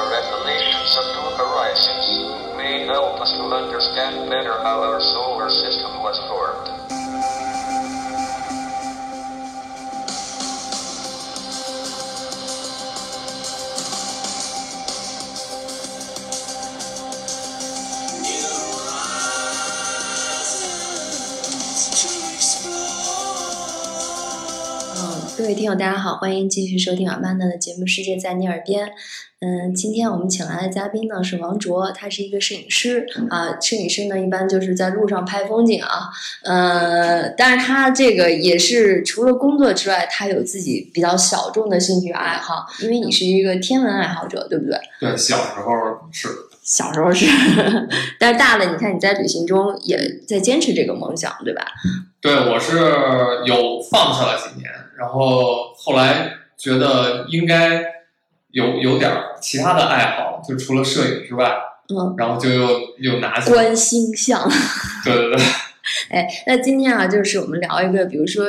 The revelations of new horizons may help us to understand better how our solar system was formed. 嗯，各位听友，大家好，欢迎继续收听阿曼达的节目《世界在你耳边》。 嗯，今天我们请来的嘉宾呢是王卓，他是一个摄影师啊。摄影师呢一般就是在路上拍风景啊。呃，但是他这个也是除了工作之外，他有自己比较小众的兴趣爱好。因为你是一个天文爱好者，对不对？对，小时候是，小时候是，但是大了，你看你在旅行中也在坚持这个梦想，对吧？对我是有放下了几年，然后后来觉得应该有有点儿其他的爱好，就除了摄影之外，嗯，然后就又又拿起来，观星象。对 对对，哎，那今天啊，就是我们聊一个，比如说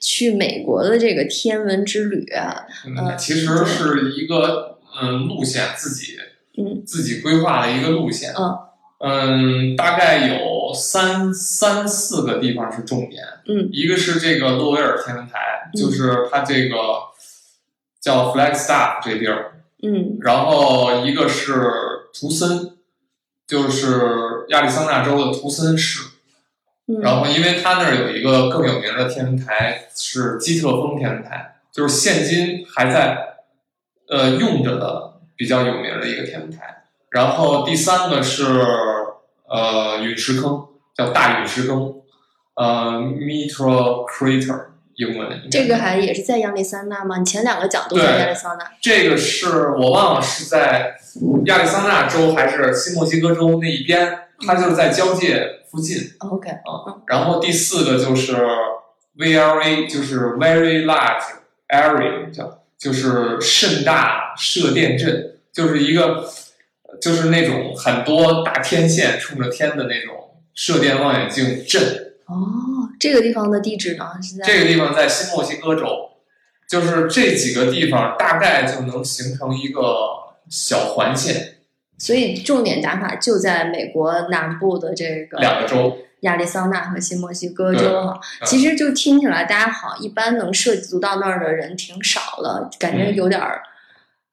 去美国的这个天文之旅啊，嗯，呃其实是一个嗯路线，自己嗯。自己规划的一个路线，嗯。嗯，大概有三三四个地方是重点，嗯。一个是这个洛维尔天文台，嗯。就是它这个叫 Flagstaff 这地儿，嗯。然后一个是图森，就是亚利桑那州的图森市，嗯，然后因为它那儿有一个更有名的天文台是基特峰天文台，就是现今还在呃用着的比较有名的一个天文台。然后第三个是呃陨石坑，叫大陨石坑，呃 Meteor Crater 英文这个还也是在亚利桑那吗？你前两个讲都在亚利桑那。这个是我忘了是在亚利桑那州还是新墨西哥州那一边，它就是在交界附近。OK，然后第四个就是 VLA，就是 Very Large Area，叫就是甚大射电阵，就是一个就是那种很多大天线冲着天的那种射电望远镜阵。哦，这个地方的地址呢是在这个地方在新墨西哥州，就是这几个地方大概就能形成一个小环线，所以重点打卡就在美国南部的这个两个州。亚利桑那和新墨西哥州其实就听起来大家好，一般能涉足到那儿的人挺少的，感觉嗯有点儿。对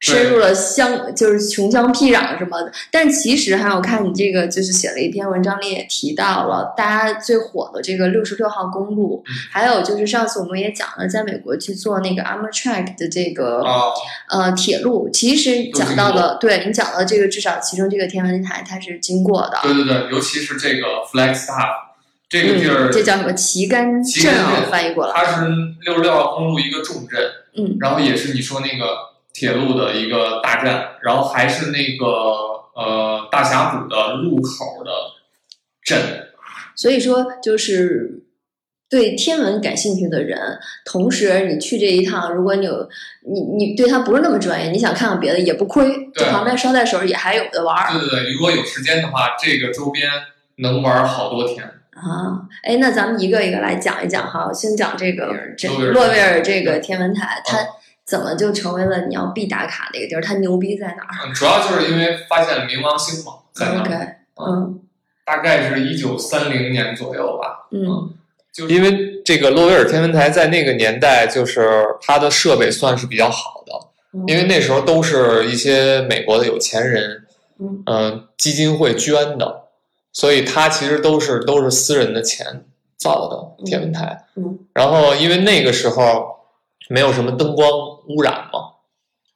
深入了乡，就是穷乡僻壤什么的，但其实还有看你这个，就是写了一篇文章里也提到了，大家最火的这个六十六号公路，嗯。还有就是上次我们也讲了，在美国去做那个 Amtrak 的这个、啊，呃铁路，其实讲到的，对你讲到这个，至少其中这个天文台它是经过的，对对对，尤其是这个 Flagstaff 这个地儿，嗯，这叫什么？旗杆镇啊镇，翻译过来，它是六十六号公路一个重镇，嗯。然后也是你说那个铁路的一个大站，然后还是那个呃大峡谷的入口的镇，所以说就是对天文感兴趣的人，同时你去这一趟，如果你有你你对它不是那么专业，你想看看别的也不亏，旁边捎带手也还有的玩儿对对对，如果有时间的话，这个周边能玩好多天。啊。哎，那咱们一个一个来讲一讲哈，先讲这个这洛维尔洛维尔这个天文台，它嗯怎么就成为了你要必打卡的一个地儿？它牛逼在哪儿嗯，主要就是因为发现了冥王星嘛，在那儿？OK，嗯大概是一九三零年左右吧。嗯就因为这个洛威尔天文台在那个年代，就是它的设备算是比较好的，嗯，因为那时候都是一些美国的有钱人，嗯嗯、基金会捐的，所以它其实都是都是私人的钱造的天文台。嗯然后因为那个时候没有什么灯光污染嘛，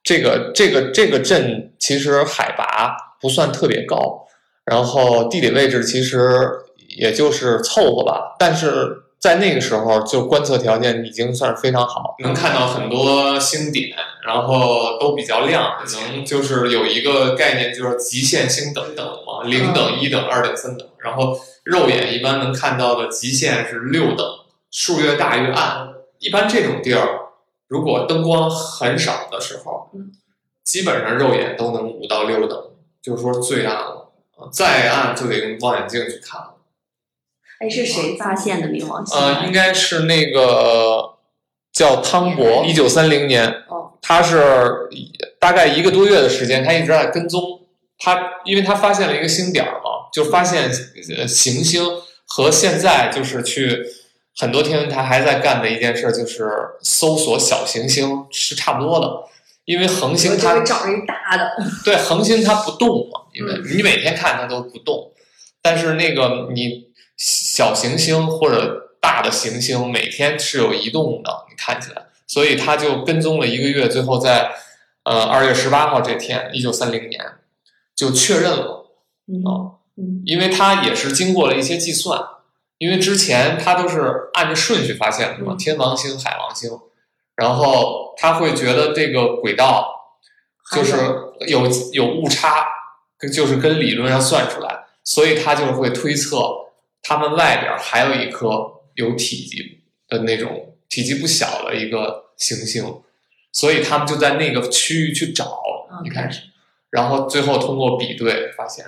这个这个这个镇其实海拔不算特别高，然后地理位置其实也就是凑合吧，但是在那个时候就观测条件已经算是非常好，能看到很多星点，然后都比较亮，能就是有一个概念就是极限星等等嘛，零等、一等、二等、三等，然后肉眼一般能看到的极限是六等，数越大越暗。一般这种地儿，如果灯光很少的时候嗯，基本上肉眼都能五到六等，就是说最暗了。啊再暗就得用望远镜去看了。哎，是谁发现的冥王星？呃，应该是那个叫汤博，一九三零年，哦，他是大概一个多月的时间，他一直在跟踪他，因为他发现了一个星点儿嘛，就发现呃行星和现在就是去很多天文台还在干的一件事，就是搜索小行星是差不多的，因为恒星它会找一大的，对，恒星它不动嘛，因为嗯。你每天看它都不动，但是那个你小行星或者大的行星每天是有移动的，你看起来，所以他就跟踪了一个月，最后在呃二月十八号这天，一九三零年就确认了，嗯哦嗯。因为它也是经过了一些计算，因为之前他都是按着顺序发现的嘛，嗯。天王星、海王星，然后他会觉得这个轨道就是有有误差，跟就是跟理论上算出来，所以他就会推测他们外边还有一颗有体积的那种体积不小的一个行星，所以他们就在那个区域去找，一开始，然后最后通过比对发现，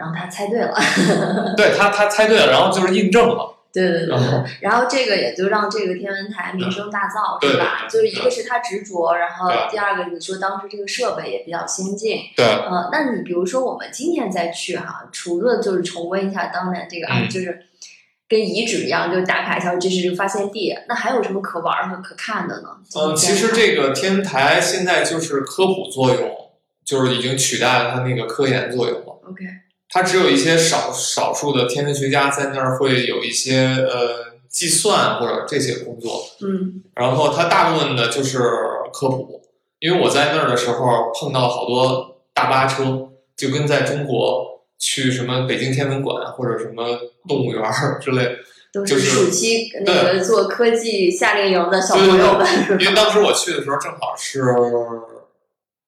然后他猜对了，对他他猜对了，然后就是印证了，对对对然后。对，然后这个也就让这个天文台名声大噪，对是吧？就是一个是他执着，然后第二个你说当时这个设备也比较先进，对。呃，那你比如说我们今天再去哈，除了就是重温一下当年这个啊，嗯。就是跟遗址一样，就打卡一下这是发现地，那还有什么可玩儿和可看的呢？嗯，其实这个天文台现在就是科普作用，就是已经取代了它那个科研作用了。OK，它只有一些少少数的天文学家在那儿会有一些呃计算或者这些工作，嗯然后它大部分的就是科普。因为我在那儿的时候碰到好多大巴车，就跟在中国去什么北京天文馆或者什么动物园儿之类，都就是是暑期那个做科技夏令营的小朋友们，因为当时我去的时候正好是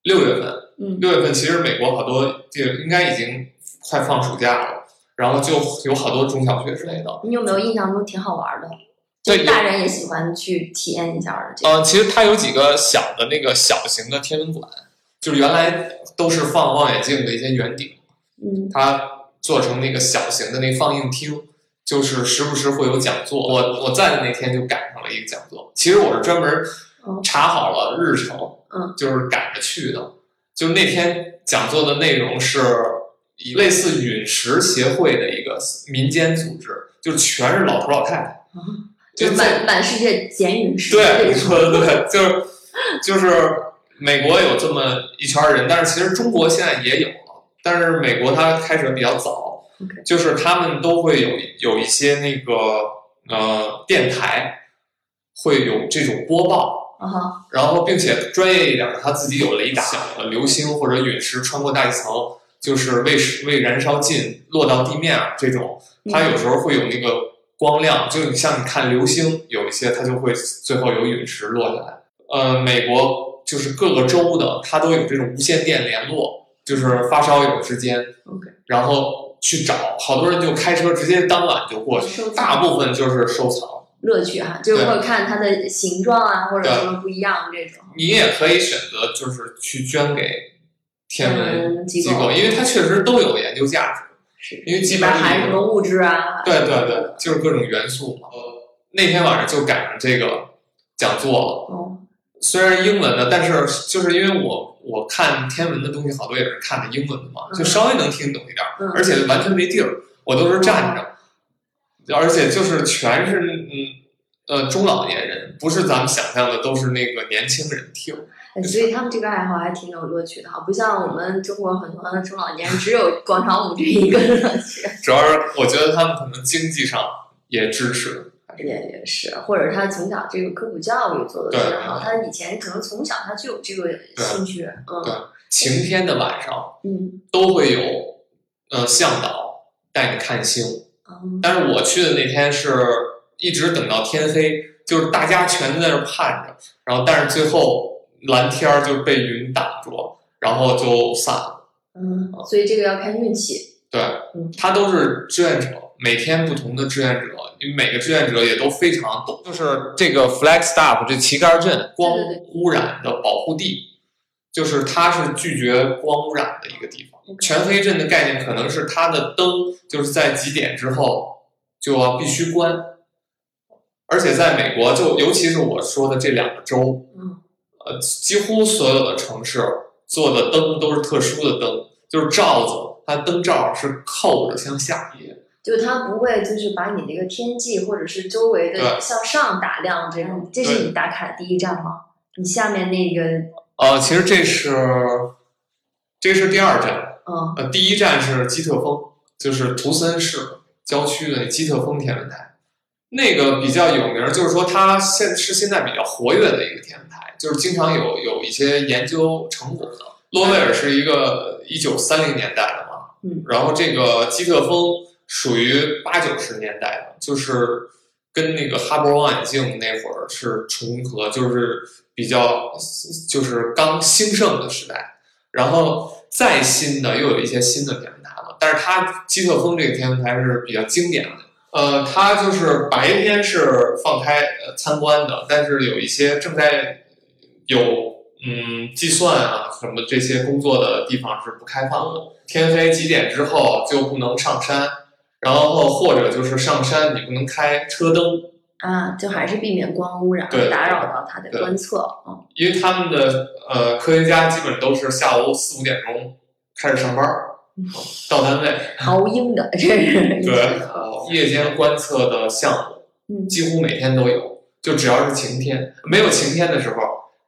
六月份，嗯六月份其实美国好多地应该已经快放暑假了，然后就有好多中小学之类的。你有没有印象中挺好玩的？对就大人也喜欢去体验一下的这个。呃，其实它有几个小的那个小型的天文馆，就是原来都是放望远镜的一些圆顶，嗯它做成那个小型的那放映厅，就是时不时会有讲座。我我在的那天就赶上了一个讲座，其实我是专门哦查好了日程，嗯，就是赶着去的。就那天讲座的内容是以类似陨石协会的一个民间组织，就全是老头老太太，就就满满世界捡陨石对，你。说的对，就是就是美国有这么一圈人，但是其实中国现在也有了，但是美国它开始比较早 OK 就是他们都会有有一些那个呃电台会有这种播报，啊，然后并且专业一点的，他自己有雷达，呃流星或者陨石穿过大气层，就是为为燃烧尽落到地面啊这种，它有时候会有那个光亮，就你像你看流星，有一些它就会最后有陨石落下来。呃，美国就是各个州的，它都有这种无线电联络，就是发烧友之间，OK 然后去找，好多人就开车直接当晚就过去，大部分就是收藏。乐趣哈，就是会看它的形状啊，或者什么不一样这种。你也可以选择就是去捐给天文嗯机机构，因为它确实都有研究价值。是，因为基里本含什么物质啊？对对对，就是各种元素嘛。呃，那天晚上就赶上这个讲座了，哦，虽然英文的，但是就是因为我我看天文的东西好多也是看的英文的嘛，嗯就稍微能听懂一点而且完全没地儿，我都是站着，而且就是全是嗯呃中老年人，不是咱们想象的都是那个年轻人听。哎所以他们这个爱好还挺有乐趣的哈，不像我们中国很多的中老年人只有广场舞这一个乐趣。主要是我觉得他们可能经济上也支持，也也是，或者他从小这个科普教育做的特别好，他以前可能从小他就有这个兴趣，对嗯晴天的晚上嗯都会有呃向导带你看星。嗯但是我去的那天是一直等到天黑，就是大家全在那儿盼着，然后但是最后蓝天儿就被云挡住了，然后就散了。嗯，所以这个要看运气，对嗯，他都是志愿者，每天不同的志愿者，每个志愿者也都非常懂。就是这个 Flagstaff 这旗杆镇光污染的保护地，就是它是拒绝光污染的一个地方。全黑镇的概念可能是它的灯就是在几点之后就要必须关，而且在美国就尤其是我说的这两个州，嗯呃，几乎所有的城市做的灯都是特殊的灯，就是罩子，它灯罩是扣着向下叠。就它不会就是把你那个天际或者是周围的向上打亮这样，这是你打卡第一站吗？你下面那个，呃，其实这是这是第二站，嗯呃，第一站是基特峰，就是图森市郊区的基特峰天文台，那个比较有名儿，就是说它现是现在比较活跃的一个天文台，就是经常有有一些研究成果的。洛威尔是一个一九三零年代的嘛，嗯，然后这个基特峰属于八九十年代的，就是跟那个哈勃望远镜那会儿是重合，就是比较就是刚兴盛的时代。然后再新的又有一些新的天文台了，但是它基特峰这个天文台是比较经典的。呃，它就是白天是放开呃参观的，但是有一些正在有嗯计算啊什么这些工作的地方是不开放的。天黑几点之后就不能上山，然后或者就是上山你不能开车灯，啊，就还是避免光污染对打扰到它的观测，嗯因为他们的呃科学家基本都是下午四五点钟开始上班到单位。熬鹰的，这是。对，夜间观测的项目嗯。几乎每天都有，就只要是晴天，没有晴天的时候，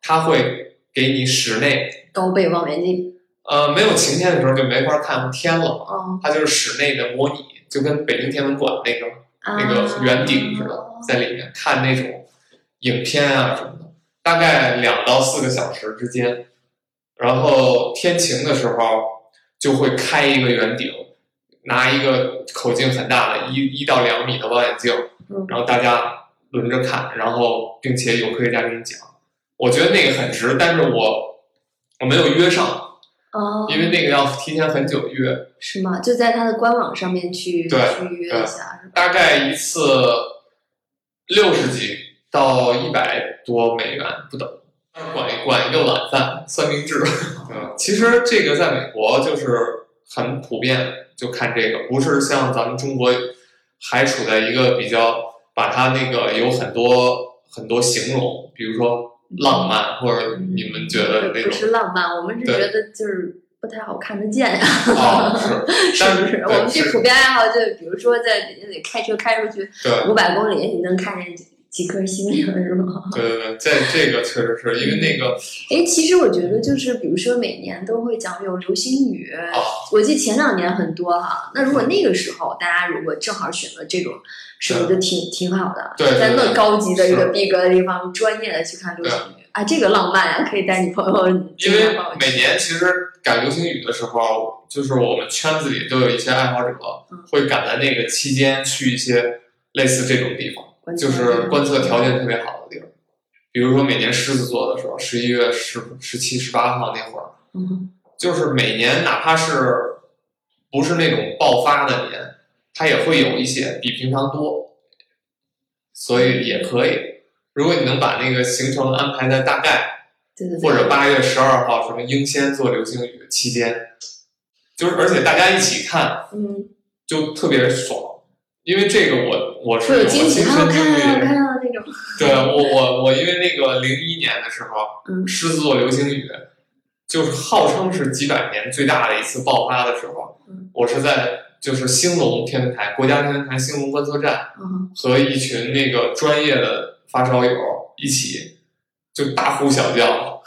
它会给你室内，高倍望远镜，呃，没有晴天的时候就没法看天了它就是室内的模拟，就跟北京天文馆那个那个圆顶似的，啊在里面看那种影片啊什么的，大概两到四个小时之间，然后天晴的时候就会开一个圆顶，拿一个口径很大的一一到两米的望远镜，嗯。然后大家轮着看，然后并且有科学家给你讲，我觉得那个很值，但是我我没有约上，哦，因为那个要提前很久约，是吗？就在它的官网上面去对去约一下，大概一次六十几到一百多美元不等，管一管一个晚饭三明治。嗯，其实这个在美国就是很普遍，就看这个，不是像咱们中国还处在一个比较把它那个有很多很多形容，比如说浪漫，或者你们觉得那不是浪漫，我们是觉得就是不太好看得见呀，哦，是，但是不是？我们这普遍爱好就比如说在得开车开出去对。五百公里，你能看见几几颗星星，是吗？对 对对，这 这个确实是因为那个哎，其实我觉得就是，比如说每年都会讲有流星雨，啊，我记得前两年很多哈。那如果那个时候大家如果正好选择这种，是不是就挺挺好的？对对在那高级的一个逼格的地方，专业的去看流星雨啊，这个浪漫啊，可以带你朋友 因为每年其实赶流星雨的时候，就是我们圈子里都有一些爱好者嗯会赶在那个期间去一些类似这种地方，就是观测条件特别好的地儿。比如说每年狮子座的时候，十一月十十七、十八号那会儿，嗯就是每年哪怕是不是那种爆发的年，它也会有一些比平常多，所以也可以。如果你能把那个行程安排在大概对对对，或者八月十二号什么英仙座流星雨期间，就是而且大家一起看嗯，就特别爽，因为这个我我是会有过惊喜，亲身经历。看到那种，对我我我因为那个零一年的时候，嗯狮子座流星雨就是号称是几百年最大的一次爆发的时候，嗯我是在就是兴隆天文台国家天文台兴隆观测站嗯和一群那个专业的发烧友一起就大呼小叫，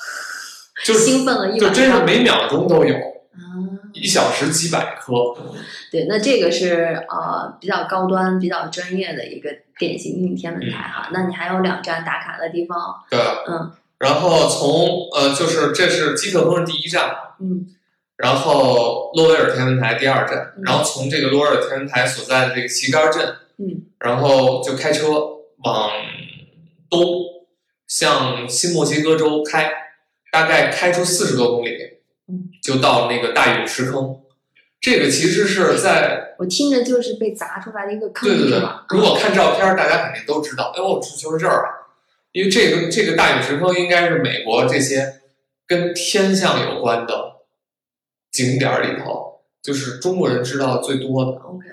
就是兴奋了一就真是每秒钟都有，啊。一小时几百颗。对，那这个是呃比较高端、比较专业的一个典型性天文台哈。那你还有两站打卡的地方，对，嗯。然后从呃，就是这是基特峰是第一站，嗯。然后洛威尔天文台第二站，嗯。然后从这个洛威尔天文台所在的这个旗杆镇，嗯。然后就开车往东向新墨西哥州开，大概开出四十多公里。嗯，就到那个大陨石坑。这个其实是在我听着就是被砸出来的一个坑，对对对吧？，如果看照片，大家肯定都知道，哎，我就是这儿啊，因为这个这个大陨石坑应该是美国这些跟天象有关的景点里头，就是中国人知道最多的。OK。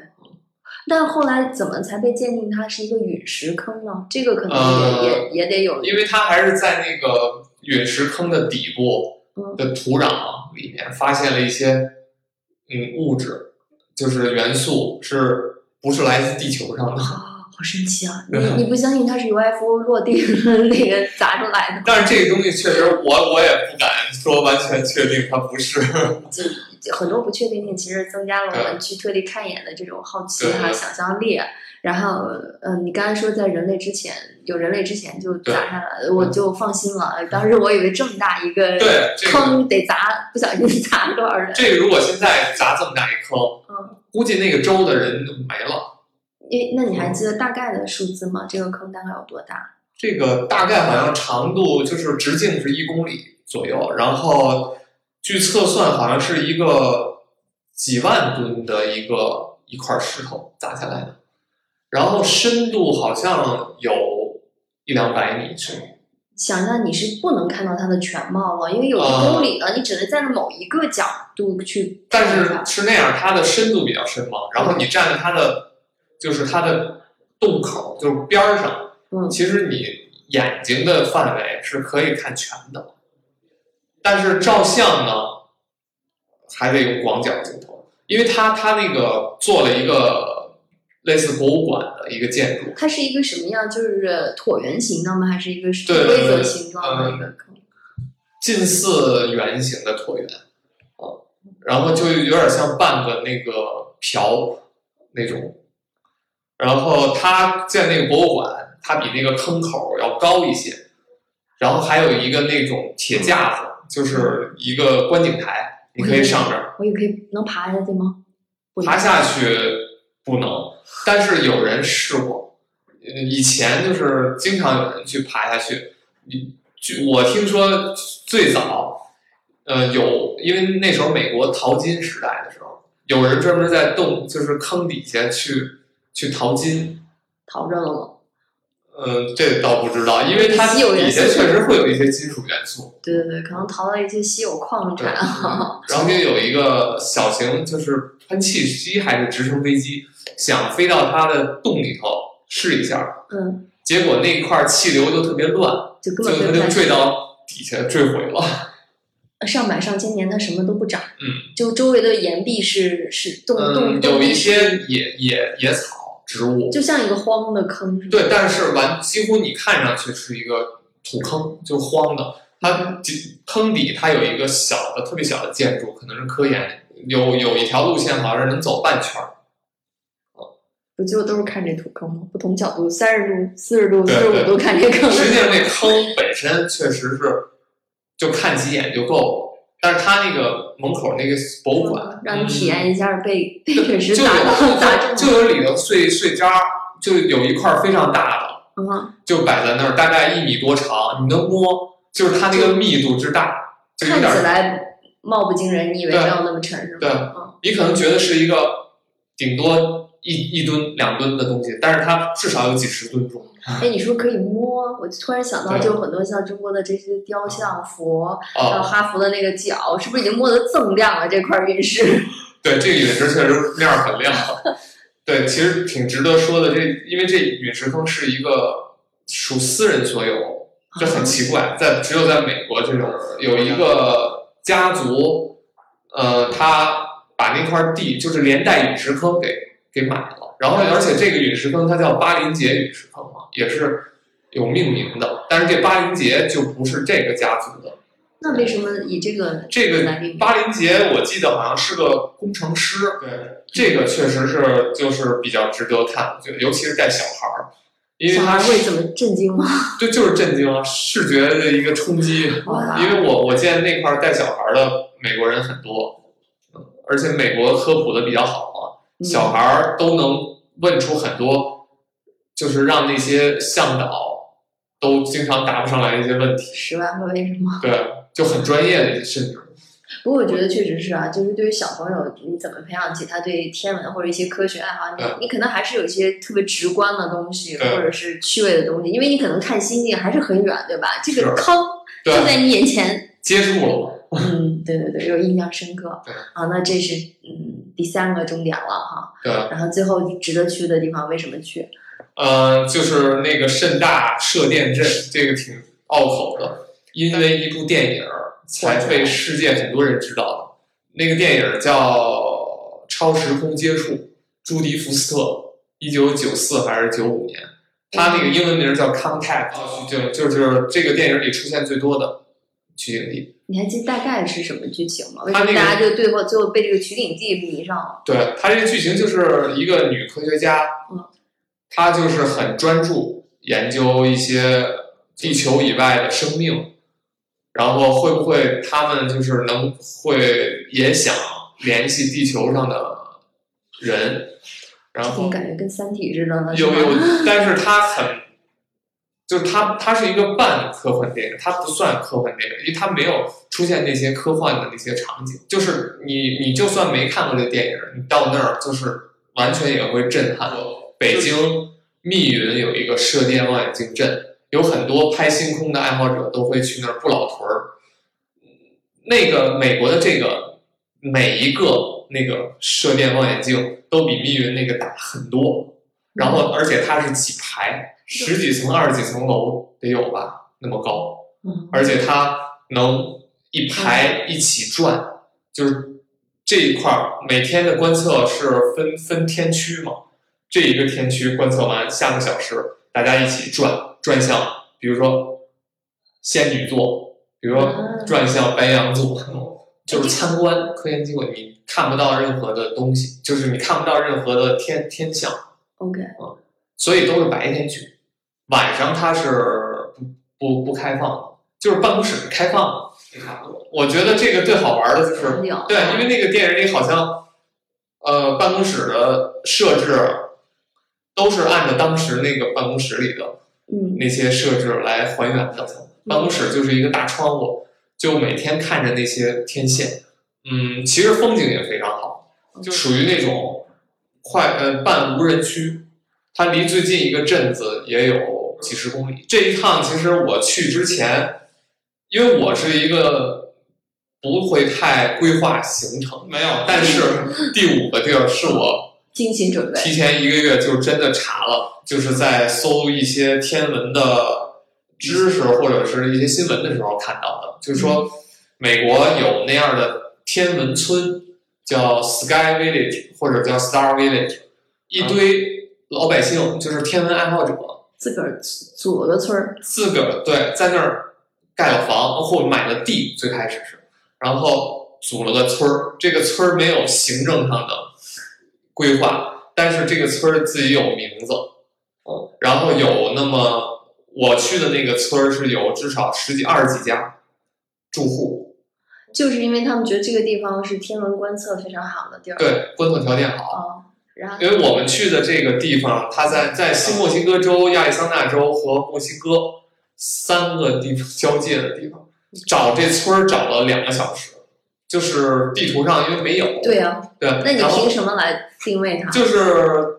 但后来怎么才被鉴定它是一个陨石坑呢？这个可能也、呃也也得有因为它还是在那个陨石坑的底部嗯的土壤里面发现了一些嗯物质，就是元素，是不是来自地球上的？啊，好神奇啊！你你不相信它是 UFO 落地 那个砸出来的？但是这个东西确实我，我也不敢说完全确定它不是。就就很多不确定性，其实增加了我们去特地看一眼的这种好奇哈、对想象力。然后，嗯，你刚才说在人类之前，有人类之前就砸下来，我就放心了。当时我以为这么大一个对这坑得砸，不小心 砸多少人？这个如果现在砸这么大一坑，嗯，估计那个州的人就没了。诶，那你还记得大概的数字吗？这个坑大概有多大？这个大概好像长度就是直径是一公里左右，然后据测算好像是一个几万吨的一个一块石头砸下来的，然后深度好像有一两百米之想象你是不能看到它的全貌了，因为有一啊公里了，你只能站在某一个角度去但。是是那样，它的深度比较深嘛，然后你站在它的就是它的洞口，就是边儿上，嗯。其实你眼睛的范围是可以看全的，但是照相呢，还得用广角镜头，因为它它那个做了一个类似博物馆的一个建筑，它是一个什么样？就是椭圆形的吗？还是一个规则形状的一个坑？近似圆形的椭圆，啊，然后就有点像半个那个瓢那种。然后它建那个博物馆，它比那个坑口要高一些，然后还有一个那种铁架子，就是一个观景台，你可以上这儿我也可以能爬下去吗？不爬下去，不能，但是有人试过，嗯以前就是经常有人去爬下去。你据我听说最早，呃，有因为那时候美国淘金时代的时候，有人专门在洞就是坑底下去去淘金。淘着了吗？嗯，这倒不知道，因为它底下确实会有一些金属元素。对对对，可能淘到一些稀有矿对，产。然后就有一个小型就是喷气机还是直升飞机，想飞到它的洞里头试一下，嗯，结果那块气流就特别乱，就根本飞不下去。坠到底下坠毁了。上百上千年，它什么都不长，嗯就周围的岩壁是是洞洞嗯，有一些野野野草植物，就像一个荒的坑。对，但是完几乎你看上去是一个土坑，就荒的。它底坑底它有一个小的特别小的建筑，可能是科研，有有一条路线好像是能走半圈儿。不就都是看这土坑吗？不同角度，三十度、四十度、四十五度看这坑。实际上，那坑本身确实是就看几眼就够了，但是它那个门口那个博物馆，让你体验一下被被嗯陨石就砸到砸有中就有里头碎碎渣，就有一块非常大的，嗯，就摆在那儿，大概一米多长，你能摸，就是它那个密度之大，就有看起来貌不惊人，你以为没有那么沉是吗？对嗯，你可能觉得是一个顶多一一吨两吨的东西，但是它至少有几十吨重。哎，你说可以摸，我就突然想到，就很多像中国的这些雕像、佛，还有啊，哈佛的那个脚，是不是已经摸得锃亮了？这块陨石，对，这个陨石确实面儿很亮。对，其实挺值得说的。这因为这陨石坑是一个属私人所有，就很奇怪，在只有在美国这种有一个家族，呃，他把那块地就是连带陨石坑给给买了，然后而且这个陨石坑它叫巴林杰陨石坑嘛，也是有命名的，但是这巴林杰就不是这个家族的。那为什么以这个这个？巴林杰，我记得好像是个工程师。对，这个确实是就是比较值得看，就尤其是带小孩儿，因为小他孩会怎么震惊吗？对就是震惊啊，视觉的一个冲击。因为我我见那块儿带小孩儿的美国人很多，嗯而且美国科普的比较好嘛，嗯小孩儿都能问出很多，就是让那些向导都经常答不上来的一些问题。十万个为什么？对，就很专业的，甚至不过我觉得确实是啊，就是对于小朋友，你怎么培养起他对天文或者一些科学爱好？对你你可能还是有一些特别直观的东西，或者是趣味的东西，因为你可能看星星还是很远，对吧？这个坑就在你眼前，接触了嘛。嗯，对对对，有印象深刻。对好，那这是嗯第三个终点了哈。对，然后最后值得去的地方，为什么去？呃，就是那个盛大射电阵，这个挺拗口的。因为一部电影儿才被世界很多人知道的。那个电影叫《超时空接触》，朱迪福斯特，一九九四还是九五年？他那个英文名叫 Contact，就就是这个电影里出现最多的取景地。你还记得大概是什么剧情吗？为什么他那个大家就最后最后被这个取景地迷上了？对他这个剧情就是一个女科学家，嗯她就是很专注研究一些地球以外的生命，然后会不会他们就是能会也想联系地球上的人，然后感觉跟《三体》似的？有有，但是它很，就是它它是一个半科幻电影，它不算科幻电影，因为它没有出现那些科幻的那些场景。就是你你就算没看过这电影，你到那儿就是完全也会震撼。北京密云有一个射电望远镜阵，有很多拍星空的爱好者都会去那儿不老屯儿。那个美国的这个每一个那个射电望远镜都比密云那个大很多，然后而且它是几排，十几层、二十几层楼得有吧，那么高，嗯而且它能一排一起转，就是这一块儿每天的观测是分分天区嘛，这一个天区观测完，下个小时大家一起转转向，比如说仙女座，比如说啊转向白羊座，就是参观科研机构，你看不到任何的东西，就是你看不到任何的天天象。OK，嗯所以都是白天去，晚上它是不不不开放的，就是办公室是开放的，差不多。我觉得这个最好玩的就是对，因为那个电影里好像，呃，办公室的设置都是按照当时那个办公室里的嗯那些设置来还原的。办公室就是一个大窗户，就每天看着那些天线，嗯，其实风景也非常好，就属于那种快呃半无人区，它离最近一个镇子也有几十公里。这一趟其实我去之前，因为我是一个不会太规划行程，没有，但是第五个地儿是我精心准备。提前一个月就真的查了，就是在搜一些天文的知识或者是一些新闻的时候看到的，就是说美国有那样的天文村，叫 Sky Village 或者叫 Star Village，一堆老百姓就是天文爱好者，自个儿组了个村儿，自个儿对在那儿盖了房或买了地，最开始是，然后组了个村儿。这个村儿没有行政上的规划，但是这个村儿自己有名字，嗯，然后有那么我去的那个村儿是有至少十几、二十几家住户，就是因为他们觉得这个地方是天文观测非常好的地儿。对，观测条件好。啊，然后因为我们去的这个地方，它在在新墨西哥州、亚利桑那州和墨西哥三个地方交界的地方，找这村儿找了两个小时，就是地图上因为没有，对呀、对，那你凭什么来定位它？就是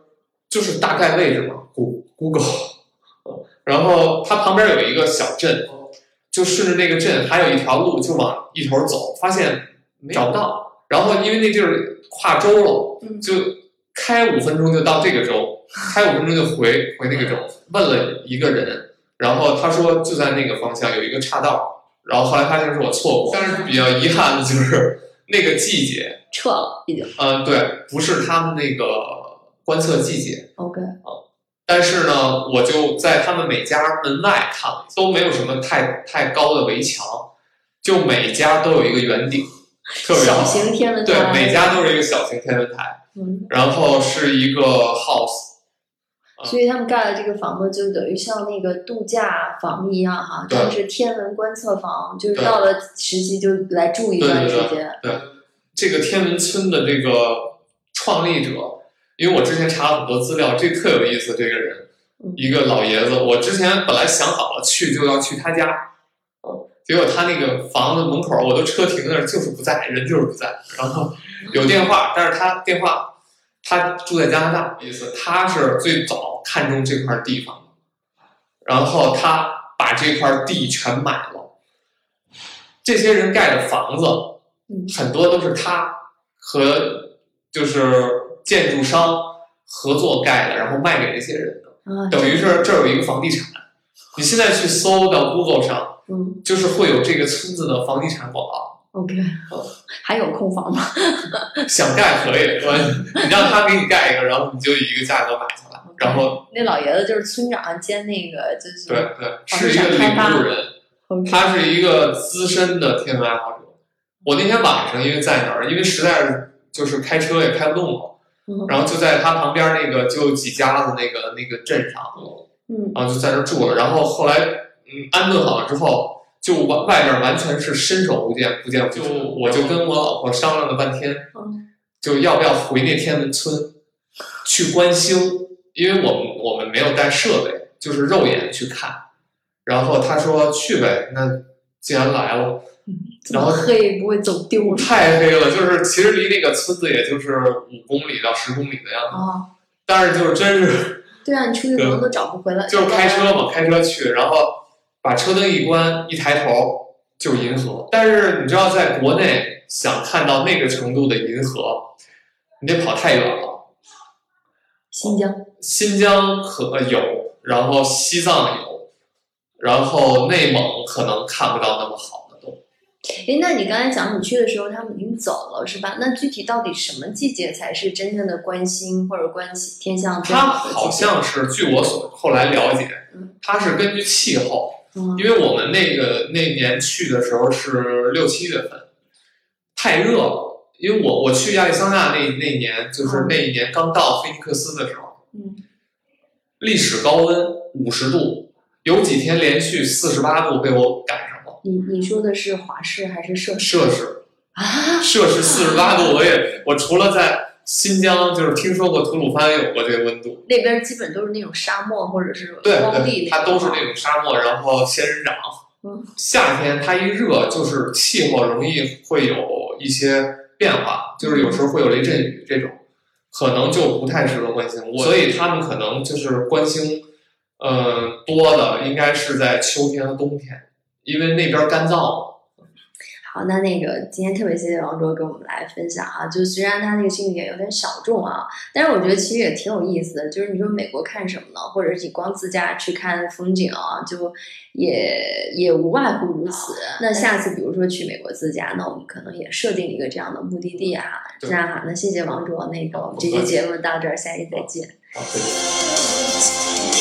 就是大概位置嘛，Go Google，嗯然后它旁边有一个小镇，就顺着那个镇还有一条路就往一头走，发现找不到，然后因为那地儿跨州了，嗯就开五分钟就到这个州，开五分钟就回回那个州，问了一个人，然后他说就在那个方向有一个岔道，然后后来发现是我错过，但是比较遗憾的就是那个季节，撤了，已经。嗯、对，不是他们那个观测季节，OK，但是呢，我就在他们每家门外看了，都没有什么太太高的围墙，就每家都有一个圆顶，特别小好。型天文对，每家都是一个小型天文台，嗯，然后是一个 house，所以他们盖的这个房子就等于像那个度假房一样哈，对但是天文观测房，就是到了时期就来住一段时间。对这个天文村的这个创立者，因为我之前查了很多资料，这特有意思。这个人嗯，一个老爷子，我之前本来想好了去就要去他家，嗯，结果他那个房子门口，我都车停那儿，就是不在，人就是不在。然后有电话，但是他电话，他住在加拿大，意思他是最早看中这块地方的，然后他把这块地全买了。这些人盖的房子，嗯很多都是他和就是建筑商合作盖的，然后卖给这些人的，啊，等于是这儿有一个房地产，你现在去搜到 Google 上，嗯就是会有这个村子的房地产广告。，OK，还有空房吗？想盖可以，我你让他给你盖一个，然后你就以一个价格买下来。然后那老爷子就是村长兼那个就是对对，是一个领路人他是一个资深的天文爱好者。我那天晚上因为在那儿，因为实在是就是开车也开不动了，嗯然后就在他旁边那个就几家子那个那个镇上，嗯然后就在那儿住了。然后后来嗯安顿好了之后，就外外面完全是伸手不见不见，就我就跟我老婆商量了半天，嗯就要不要回那天文村去观星，因为我们我们没有带设备，就是肉眼去看。然后他说去呗，那既然来了，然后黑不会走丢了太黑了，就是其实离那个村子也就是五公里到十公里的样子，啊？但是就是真是对啊，你出去可能都找不回来。就是开车嘛，开车去，然后把车灯一关，一抬头就是银河。但是你知道，在国内想看到那个程度的银河，你得跑太远了。新疆，新疆可有，然后西藏有，然后内蒙可能看不到那么好的都。哎，那你刚才讲你去的时候，他们已经走了是吧？那具体到底什么季节才是真正的观星或者观天象最它好像是，据我所后来了解嗯，它是根据气候，嗯因为我们那个那年去的时候是六七月份，太热了。因为我我去亚利桑那那那年，就是那一年刚到菲尼克斯的时候，嗯，历史高温五十度，有几天连续四十八度被我赶上了。你你说的是华氏还是摄氏摄氏啊？摄氏四十八度，我也我除了在新疆，就是听说过吐鲁番有过这个温度。那边基本都是那种沙漠或者是对荒地对，它都是那种。沙漠，然后仙人掌。嗯夏天它一热，就是气候容易会有一些变化，就是有时候会有雷阵雨这种，可能就不太适合观星。所以他们可能就是观星，呃，多的应该是在秋天和冬天，因为那边干燥嘛。好，那那个今天特别谢谢王卓跟我们来分享哈，就虽然他那个兴趣点有点小众啊，但是我觉得其实也挺有意思的。就是你说美国看什么呢？或者是你光自驾去看风景啊，就也也无外乎如此。那下次比如说去美国自驾，那我们可能也设定一个这样的目的地啊。这样哈，那谢谢王卓，那个我们这期节目到这儿，下期再见。啊，对。